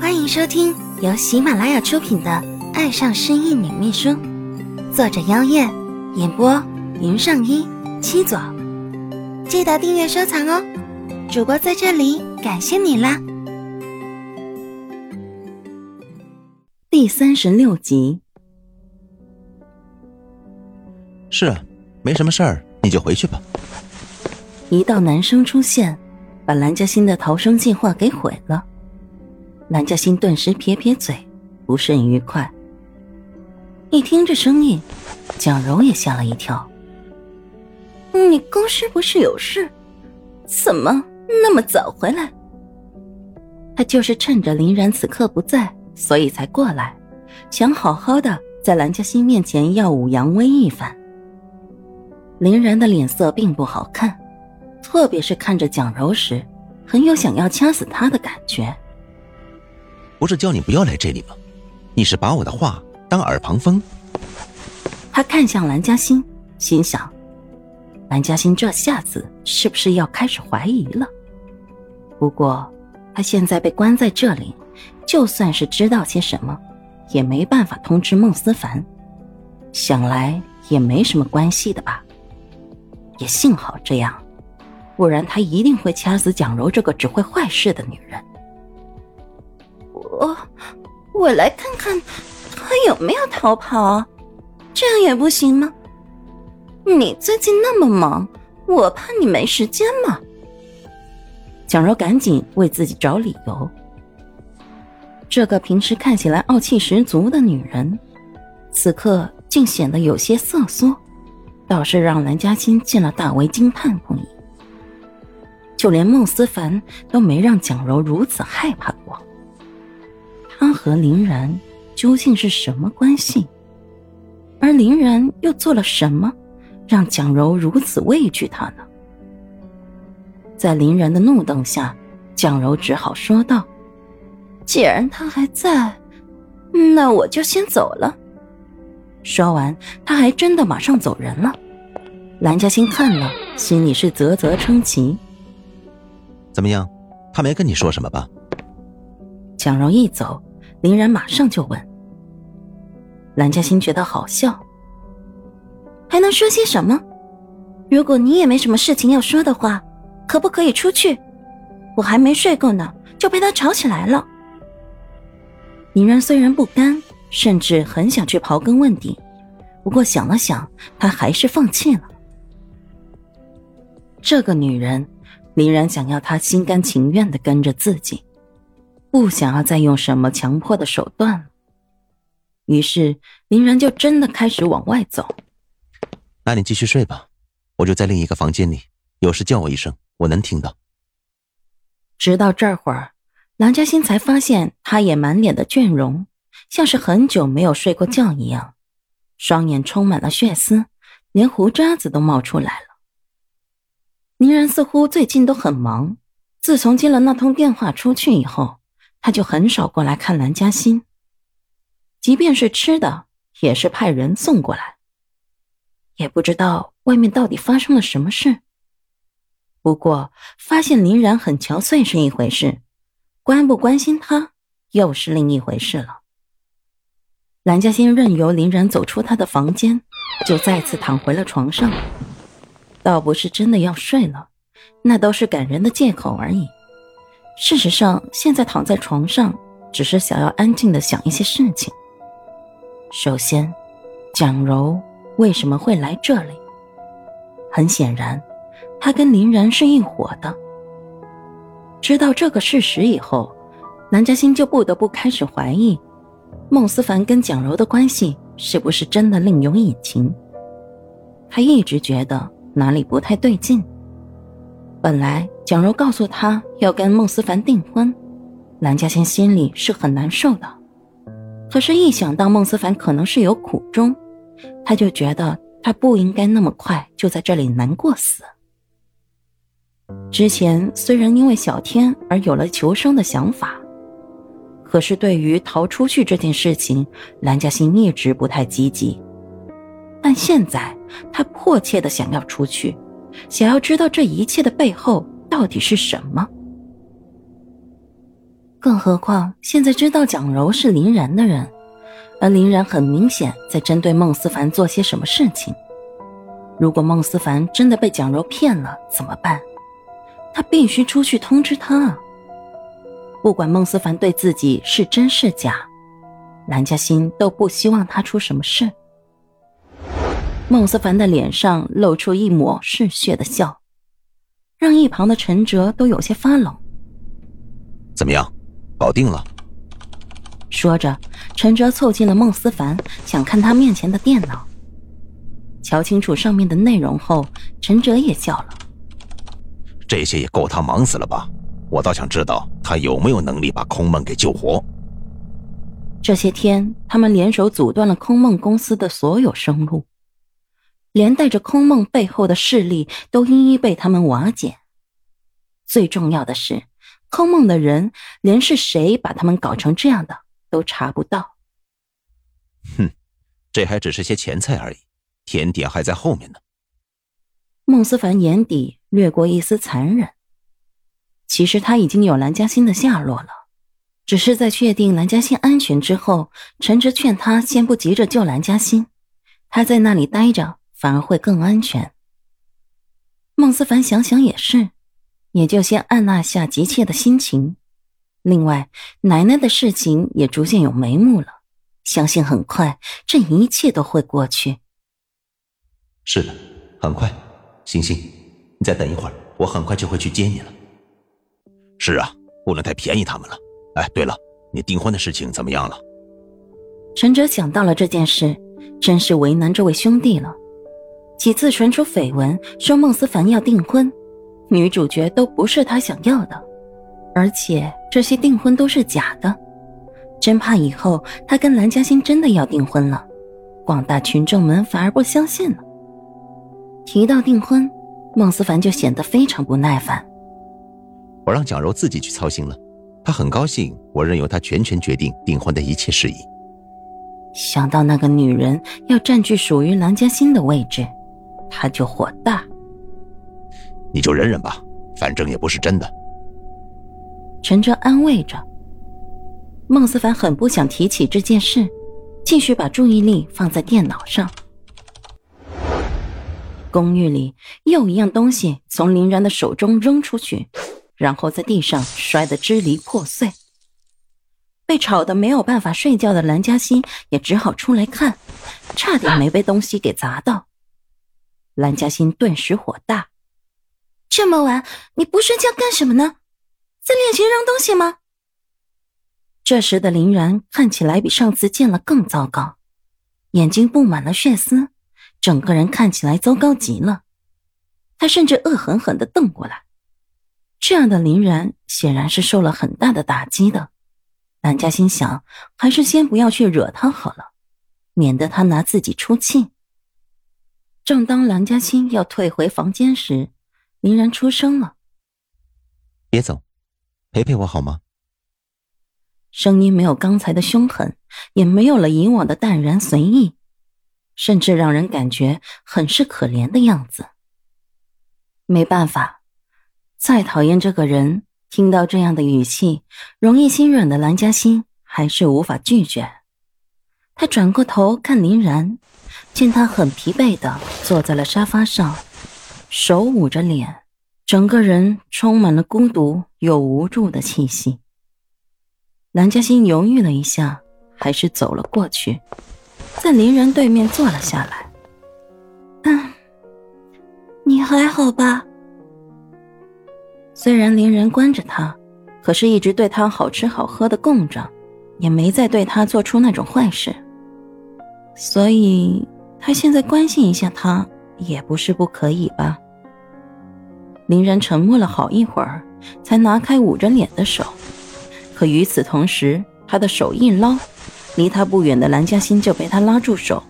欢迎收听由喜马拉雅出品的《爱上深意女秘书》，作者：妖艳，演播：云上一七左。记得订阅收藏哦！主播在这里感谢你啦！第三十六集。是啊，没什么事儿，你就回去吧。一道男声出现，把蓝嘉欣的逃生计划给毁了。蓝嘉欣顿时撇撇嘴，不甚愉快。一听这声音，蒋柔也吓了一跳。你公司不是有事？怎么那么早回来？他就是趁着林然此刻不在，所以才过来，想好好的在蓝嘉欣面前耀武扬威一番。林然的脸色并不好看，特别是看着蒋柔时，很有想要掐死他的感觉。不是叫你不要来这里吗？你是把我的话当耳旁风？他看向蓝嘉欣，心想：蓝嘉欣这下子是不是要开始怀疑了？不过他现在被关在这里，就算是知道些什么，也没办法通知孟思凡。想来也没什么关系的吧？也幸好这样，不然他一定会掐死蒋柔这个只会坏事的女人。我，我来看看他有没有逃跑，这样也不行吗？你最近那么忙，我怕你没时间嘛。蒋柔赶紧为自己找理由。这个平时看起来傲气十足的女人，此刻竟显得有些瑟缩，倒是让蓝嘉欣见了大为惊叹不已。就连孟思凡都没让蒋柔如此害怕过。他和林然究竟是什么关系？而林然又做了什么，让蒋柔如此畏惧他呢？在林然的怒瞪下，蒋柔只好说道：“既然他还在，那我就先走了。”说完，他还真的马上走人了。蓝嘉欣看了，心里是啧啧称奇。怎么样？他没跟你说什么吧？蒋柔一走，林然马上就问。蓝嘉欣觉得好笑，还能说些什么？如果你也没什么事情要说的话，可不可以出去？我还没睡够呢，就被他吵起来了。林然虽然不甘，甚至很想去刨根问底，不过想了想，他还是放弃了。这个女人，林然想要她心甘情愿的跟着自己。不想要再用什么强迫的手段了，于是林然就真的开始往外走。那你继续睡吧，我就在另一个房间里，有事叫我一声，我能听到。直到这会儿，蓝嘉欣才发现他也满脸的倦容，像是很久没有睡过觉一样，双眼充满了血丝，连胡渣子都冒出来了。林然似乎最近都很忙，自从接了那通电话出去以后。他就很少过来看蓝嘉欣，即便是吃的，也是派人送过来。也不知道外面到底发生了什么事。不过发现林然很憔悴是一回事，关不关心他又是另一回事了。蓝嘉欣任由林然走出他的房间，就再次躺回了床上，倒不是真的要睡了，那都是感人的借口而已。事实上，现在躺在床上，只是想要安静的想一些事情。首先，蒋柔为什么会来这里？很显然，他跟林然是一伙的。知道这个事实以后，南嘉欣就不得不开始怀疑，孟思凡跟蒋柔的关系是不是真的另有隐情？他一直觉得哪里不太对劲。本来蒋柔告诉他要跟孟思凡订婚，蓝嘉欣心里是很难受的。可是，一想到孟思凡可能是有苦衷，他就觉得他不应该那么快就在这里难过死。之前虽然因为小天而有了求生的想法，可是对于逃出去这件事情，蓝嘉欣一直不太积极。但现在他迫切的想要出去。想要知道这一切的背后到底是什么？更何况现在知道蒋柔是林然的人，而林然很明显在针对孟思凡做些什么事情。如果孟思凡真的被蒋柔骗了，怎么办？他必须出去通知他啊。不管孟思凡对自己是真是假，蓝嘉欣都不希望他出什么事。孟思凡的脸上露出一抹嗜血的笑，让一旁的陈哲都有些发冷。怎么样，搞定了？说着，陈哲凑近了孟思凡，想看他面前的电脑。瞧清楚上面的内容后，陈哲也笑了。这些也够他忙死了吧？我倒想知道他有没有能力把空梦给救活。这些天，他们联手阻断了空梦公司的所有生路。连带着空梦背后的势力都一一被他们瓦解。最重要的是，空梦的人连是谁把他们搞成这样的都查不到。哼，这还只是些前菜而已，甜点还在后面呢。孟思凡眼底掠过一丝残忍。其实他已经有蓝嘉欣的下落了，只是在确定蓝嘉欣安全之后，陈直劝他先不急着救蓝嘉欣，他在那里待着。反而会更安全。孟思凡想想也是，也就先按捺下急切的心情。另外，奶奶的事情也逐渐有眉目了，相信很快这一切都会过去。是的，很快。星星，你再等一会儿，我很快就会去接你了。是啊，不能太便宜他们了。哎，对了，你订婚的事情怎么样了？陈哲想到了这件事，真是为难这位兄弟了。几次传出绯闻，说孟思凡要订婚，女主角都不是他想要的，而且这些订婚都是假的，真怕以后他跟蓝嘉欣真的要订婚了，广大群众们反而不相信了。提到订婚，孟思凡就显得非常不耐烦。我让蒋柔自己去操心了，她很高兴我任由她全权决定订婚的一切事宜。想到那个女人要占据属于蓝嘉欣的位置。他就火大，你就忍忍吧，反正也不是真的。陈哲安慰着。孟思凡很不想提起这件事，继续把注意力放在电脑上。公寓里又一样东西从林然的手中扔出去，然后在地上摔得支离破碎。被吵得没有办法睡觉的蓝嘉欣也只好出来看，差点没被东西给砸到。蓝嘉欣顿时火大：“这么晚你不睡觉干什么呢？在练习扔东西吗？”这时的林然看起来比上次见了更糟糕，眼睛布满了血丝，整个人看起来糟糕极了。他甚至恶狠狠的瞪过来。这样的林然显然是受了很大的打击的。兰嘉欣想，还是先不要去惹他好了，免得他拿自己出气。正当蓝嘉欣要退回房间时，林然出声了：“别走，陪陪我好吗？”声音没有刚才的凶狠，也没有了以往的淡然随意，甚至让人感觉很是可怜的样子。没办法，再讨厌这个人，听到这样的语气，容易心软的蓝嘉欣还是无法拒绝。他转过头看林然。见他很疲惫的坐在了沙发上，手捂着脸，整个人充满了孤独又无助的气息。蓝嘉欣犹豫了一下，还是走了过去，在林然对面坐了下来。嗯，你还好吧？虽然林然关着他，可是一直对他好吃好喝的供着，也没再对他做出那种坏事，所以。他现在关心一下他也不是不可以吧？林然沉默了好一会儿，才拿开捂着脸的手。可与此同时，他的手一捞，离他不远的蓝嘉欣就被他拉住手。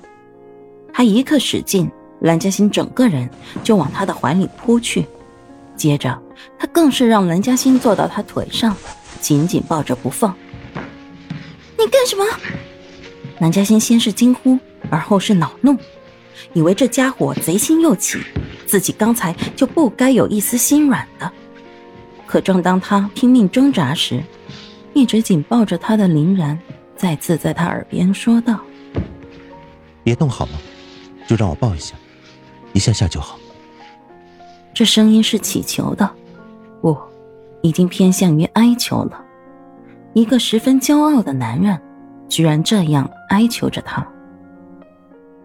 他一刻使劲，蓝嘉欣整个人就往他的怀里扑去。接着，他更是让蓝嘉欣坐到他腿上，紧紧抱着不放。你干什么？蓝嘉欣先是惊呼。而后是恼怒，以为这家伙贼心又起，自己刚才就不该有一丝心软的。可正当他拼命挣扎时，一直紧抱着他的林然再次在他耳边说道：“别动好吗？就让我抱一下，一下下就好。”这声音是乞求的，不，已经偏向于哀求了。一个十分骄傲的男人，居然这样哀求着他。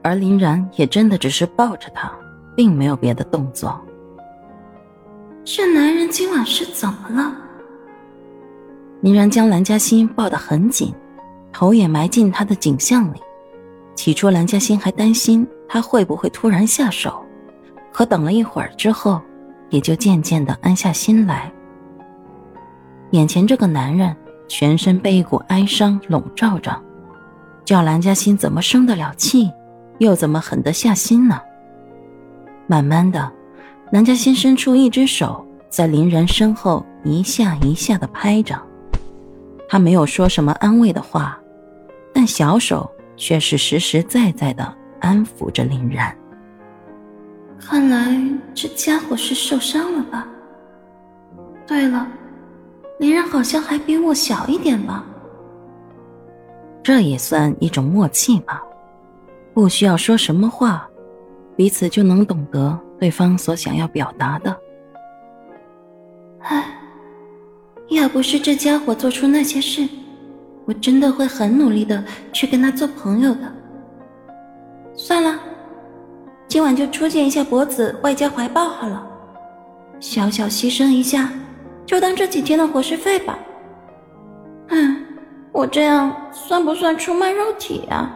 而林然也真的只是抱着他，并没有别的动作。这男人今晚是怎么了？林然将蓝嘉欣抱得很紧，头也埋进他的颈项里。起初，蓝嘉欣还担心他会不会突然下手，可等了一会儿之后，也就渐渐的安下心来。眼前这个男人。全身被一股哀伤笼罩着，叫蓝嘉欣怎么生得了气，又怎么狠得下心呢？慢慢的，南嘉欣伸出一只手，在林然身后一下一下的拍着。他没有说什么安慰的话，但小手却是实实在在的安抚着林然。看来这家伙是受伤了吧？对了。林然好像还比我小一点吧，这也算一种默契吧，不需要说什么话，彼此就能懂得对方所想要表达的。唉，要不是这家伙做出那些事，我真的会很努力的去跟他做朋友的。算了，今晚就出见一下脖子，外加怀抱好了，小小牺牲一下。就当这几天的伙食费吧。嗯，我这样算不算出卖肉体啊？